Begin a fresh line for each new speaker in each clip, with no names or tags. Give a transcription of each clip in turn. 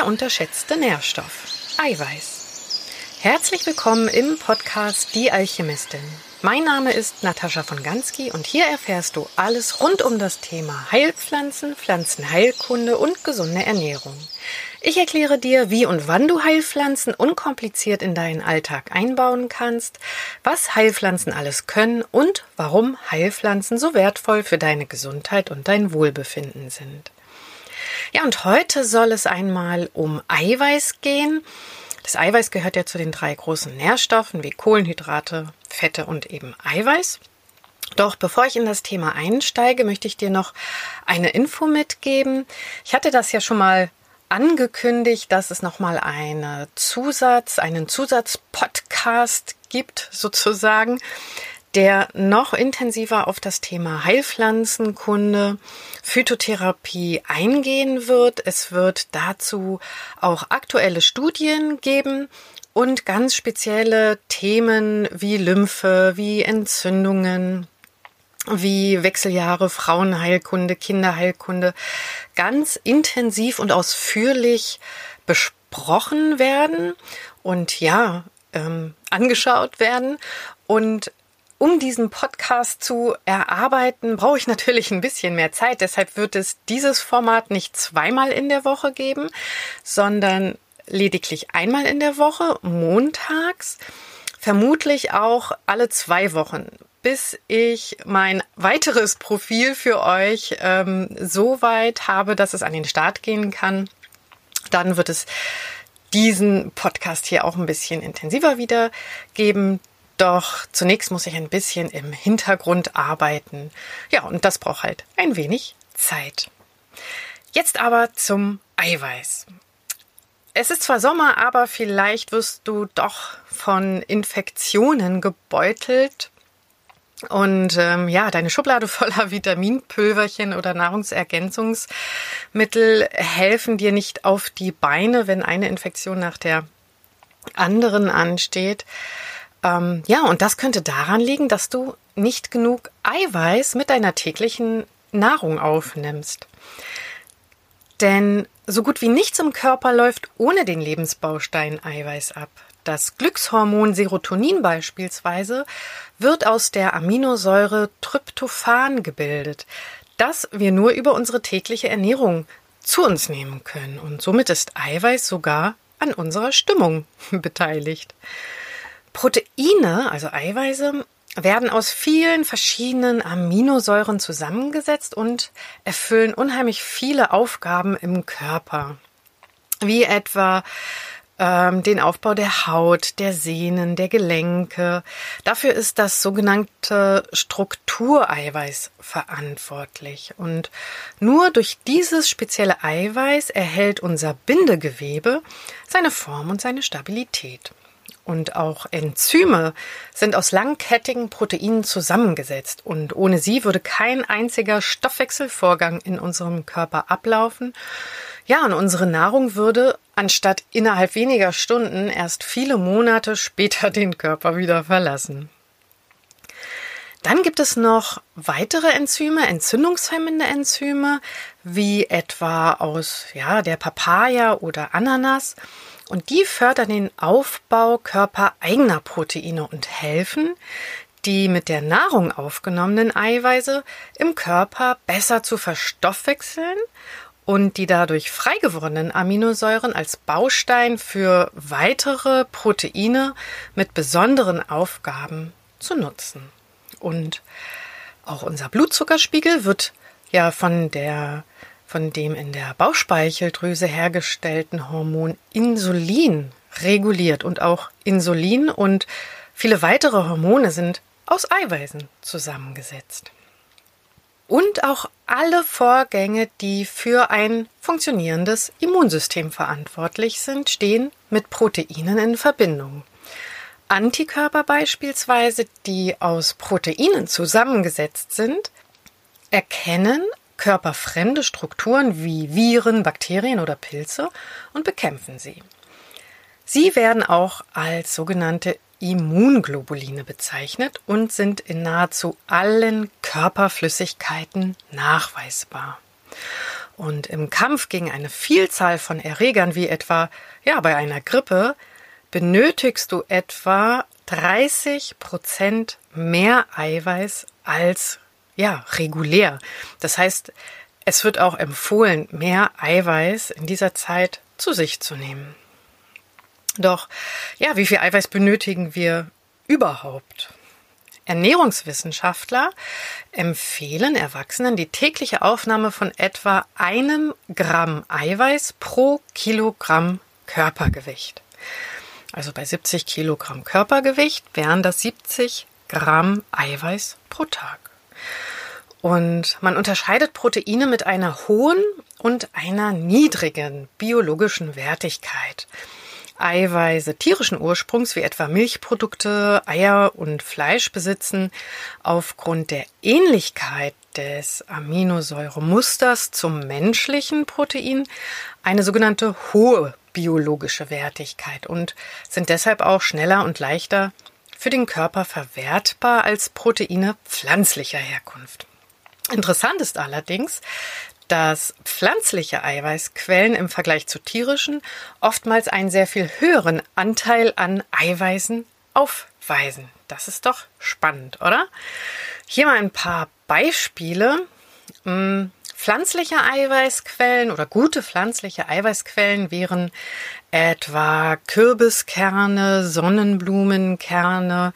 der unterschätzte Nährstoff, Eiweiß. Herzlich willkommen im Podcast Die Alchemistin. Mein Name ist Natascha von Gansky und hier erfährst du alles rund um das Thema Heilpflanzen, Pflanzenheilkunde und gesunde Ernährung. Ich erkläre dir, wie und wann du Heilpflanzen unkompliziert in deinen Alltag einbauen kannst, was Heilpflanzen alles können und warum Heilpflanzen so wertvoll für deine Gesundheit und dein Wohlbefinden sind. Ja, und heute soll es einmal um Eiweiß gehen. Das Eiweiß gehört ja zu den drei großen Nährstoffen wie Kohlenhydrate, Fette und eben Eiweiß. Doch bevor ich in das Thema einsteige, möchte ich dir noch eine Info mitgeben. Ich hatte das ja schon mal angekündigt, dass es nochmal eine Zusatz, einen Zusatzpodcast gibt, sozusagen, der noch intensiver auf das Thema Heilpflanzenkunde, Phytotherapie eingehen wird. Es wird dazu auch aktuelle Studien geben und ganz spezielle Themen wie Lymphe, wie Entzündungen, wie Wechseljahre, Frauenheilkunde, Kinderheilkunde ganz intensiv und ausführlich besprochen werden und ja, ähm, angeschaut werden. Und um diesen Podcast zu erarbeiten, brauche ich natürlich ein bisschen mehr Zeit. Deshalb wird es dieses Format nicht zweimal in der Woche geben, sondern lediglich einmal in der Woche, montags, vermutlich auch alle zwei Wochen bis ich mein weiteres Profil für euch ähm, so weit habe, dass es an den Start gehen kann. Dann wird es diesen Podcast hier auch ein bisschen intensiver wiedergeben. Doch zunächst muss ich ein bisschen im Hintergrund arbeiten. Ja, und das braucht halt ein wenig Zeit. Jetzt aber zum Eiweiß. Es ist zwar Sommer, aber vielleicht wirst du doch von Infektionen gebeutelt und ähm, ja, deine Schublade voller Vitaminpülverchen oder Nahrungsergänzungsmittel helfen dir nicht auf die Beine, wenn eine Infektion nach der anderen ansteht. Ähm, ja, und das könnte daran liegen, dass du nicht genug Eiweiß mit deiner täglichen Nahrung aufnimmst. Denn so gut wie nichts im Körper läuft ohne den Lebensbaustein Eiweiß ab. Das Glückshormon Serotonin beispielsweise wird aus der Aminosäure Tryptophan gebildet, das wir nur über unsere tägliche Ernährung zu uns nehmen können. Und somit ist Eiweiß sogar an unserer Stimmung beteiligt. Proteine, also Eiweiße, werden aus vielen verschiedenen Aminosäuren zusammengesetzt und erfüllen unheimlich viele Aufgaben im Körper, wie etwa ähm, den Aufbau der Haut, der Sehnen, der Gelenke. Dafür ist das sogenannte Struktureiweiß verantwortlich. Und nur durch dieses spezielle Eiweiß erhält unser Bindegewebe seine Form und seine Stabilität. Und auch Enzyme sind aus langkettigen Proteinen zusammengesetzt und ohne sie würde kein einziger Stoffwechselvorgang in unserem Körper ablaufen. Ja, und unsere Nahrung würde anstatt innerhalb weniger Stunden erst viele Monate später den Körper wieder verlassen. Dann gibt es noch weitere Enzyme, entzündungshemmende Enzyme, wie etwa aus ja, der Papaya oder Ananas. Und die fördern den Aufbau körpereigener Proteine und helfen, die mit der Nahrung aufgenommenen Eiweiße im Körper besser zu verstoffwechseln und die dadurch frei gewordenen Aminosäuren als Baustein für weitere Proteine mit besonderen Aufgaben zu nutzen. Und auch unser Blutzuckerspiegel wird ja von der von dem in der Bauchspeicheldrüse hergestellten Hormon Insulin reguliert und auch Insulin und viele weitere Hormone sind aus Eiweißen zusammengesetzt. Und auch alle Vorgänge, die für ein funktionierendes Immunsystem verantwortlich sind, stehen mit Proteinen in Verbindung. Antikörper beispielsweise, die aus Proteinen zusammengesetzt sind, erkennen körperfremde Strukturen wie Viren, Bakterien oder Pilze und bekämpfen sie. Sie werden auch als sogenannte Immunglobuline bezeichnet und sind in nahezu allen Körperflüssigkeiten nachweisbar. Und im Kampf gegen eine Vielzahl von Erregern, wie etwa ja bei einer Grippe, benötigst du etwa 30 Prozent mehr Eiweiß als ja regulär. Das heißt, es wird auch empfohlen, mehr Eiweiß in dieser Zeit zu sich zu nehmen. Doch, ja, wie viel Eiweiß benötigen wir überhaupt? Ernährungswissenschaftler empfehlen Erwachsenen die tägliche Aufnahme von etwa einem Gramm Eiweiß pro Kilogramm Körpergewicht. Also bei 70 Kilogramm Körpergewicht wären das 70 Gramm Eiweiß pro Tag. Und man unterscheidet Proteine mit einer hohen und einer niedrigen biologischen Wertigkeit. Eiweiße tierischen Ursprungs wie etwa Milchprodukte, Eier und Fleisch besitzen aufgrund der Ähnlichkeit des Aminosäuremusters zum menschlichen Protein eine sogenannte hohe biologische Wertigkeit und sind deshalb auch schneller und leichter für den Körper verwertbar als Proteine pflanzlicher Herkunft. Interessant ist allerdings, dass pflanzliche Eiweißquellen im Vergleich zu tierischen oftmals einen sehr viel höheren Anteil an Eiweißen aufweisen. Das ist doch spannend, oder? Hier mal ein paar Beispiele. Pflanzliche Eiweißquellen oder gute pflanzliche Eiweißquellen wären etwa Kürbiskerne, Sonnenblumenkerne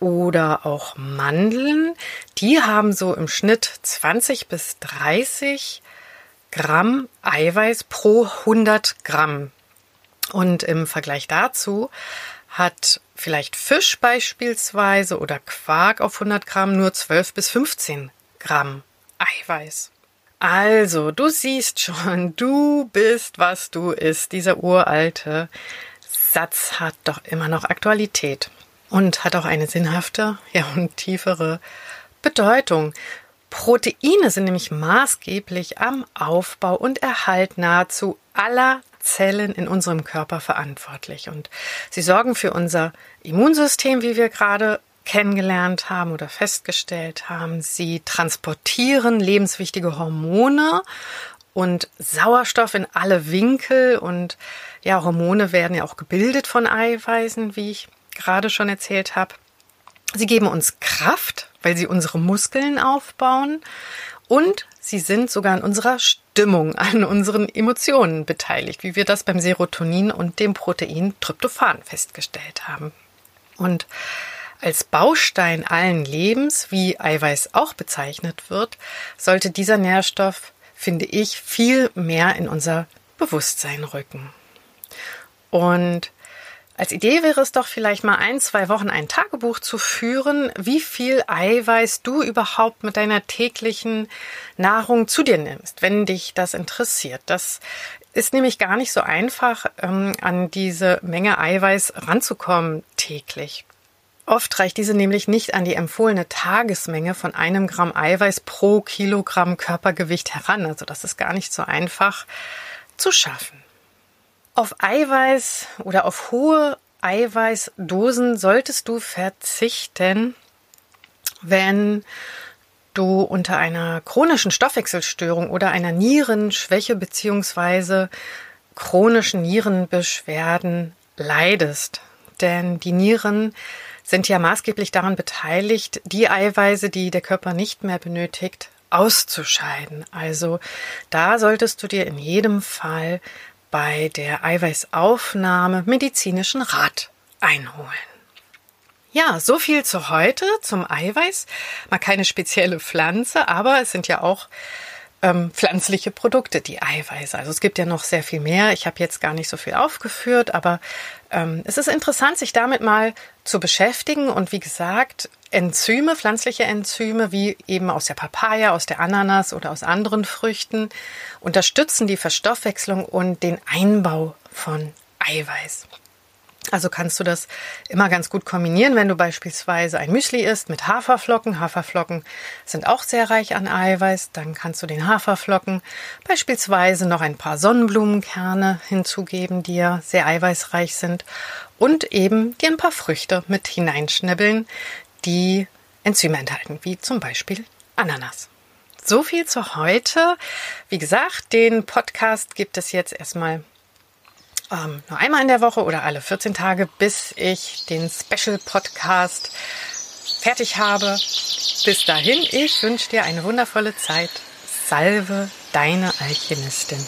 oder auch Mandeln. Die haben so im Schnitt 20 bis 30 Gramm Eiweiß pro 100 Gramm. Und im Vergleich dazu hat vielleicht Fisch beispielsweise oder Quark auf 100 Gramm nur 12 bis 15 Gramm Eiweiß. Also, du siehst schon, du bist, was du isst. Dieser uralte Satz hat doch immer noch Aktualität und hat auch eine sinnhafte, ja und tiefere Bedeutung. Proteine sind nämlich maßgeblich am Aufbau und Erhalt nahezu aller Zellen in unserem Körper verantwortlich. Und sie sorgen für unser Immunsystem, wie wir gerade kennengelernt haben oder festgestellt haben. Sie transportieren lebenswichtige Hormone und Sauerstoff in alle Winkel. Und ja, Hormone werden ja auch gebildet von Eiweißen, wie ich gerade schon erzählt habe. Sie geben uns Kraft, weil sie unsere Muskeln aufbauen und sie sind sogar an unserer Stimmung, an unseren Emotionen beteiligt, wie wir das beim Serotonin und dem Protein Tryptophan festgestellt haben. Und als Baustein allen Lebens, wie Eiweiß auch bezeichnet wird, sollte dieser Nährstoff, finde ich, viel mehr in unser Bewusstsein rücken. Und als Idee wäre es doch vielleicht mal ein, zwei Wochen ein Tagebuch zu führen, wie viel Eiweiß du überhaupt mit deiner täglichen Nahrung zu dir nimmst, wenn dich das interessiert. Das ist nämlich gar nicht so einfach, ähm, an diese Menge Eiweiß ranzukommen täglich. Oft reicht diese nämlich nicht an die empfohlene Tagesmenge von einem Gramm Eiweiß pro Kilogramm Körpergewicht heran. Also das ist gar nicht so einfach zu schaffen. Auf Eiweiß oder auf hohe Eiweißdosen solltest du verzichten, wenn du unter einer chronischen Stoffwechselstörung oder einer Nierenschwäche bzw. chronischen Nierenbeschwerden leidest. Denn die Nieren sind ja maßgeblich daran beteiligt, die Eiweiße, die der Körper nicht mehr benötigt, auszuscheiden. Also da solltest du dir in jedem Fall bei der Eiweißaufnahme medizinischen Rat einholen. Ja, so viel zu heute zum Eiweiß. Mal keine spezielle Pflanze, aber es sind ja auch ähm, pflanzliche Produkte, die Eiweiße. Also es gibt ja noch sehr viel mehr. Ich habe jetzt gar nicht so viel aufgeführt, aber ähm, es ist interessant, sich damit mal zu beschäftigen. Und wie gesagt, Enzyme, pflanzliche Enzyme, wie eben aus der Papaya, aus der Ananas oder aus anderen Früchten, unterstützen die Verstoffwechslung und den Einbau von Eiweiß. Also kannst du das immer ganz gut kombinieren, wenn du beispielsweise ein Müsli isst mit Haferflocken. Haferflocken sind auch sehr reich an Eiweiß. Dann kannst du den Haferflocken beispielsweise noch ein paar Sonnenblumenkerne hinzugeben, die ja sehr eiweißreich sind. Und eben dir ein paar Früchte mit hineinschnibbeln, die Enzyme enthalten, wie zum Beispiel Ananas. so viel zu heute. Wie gesagt, den Podcast gibt es jetzt erstmal ähm, nur einmal in der Woche oder alle 14 Tage, bis ich den Special Podcast fertig habe. Bis dahin, ich wünsche dir eine wundervolle Zeit. Salve, deine Alchemistin.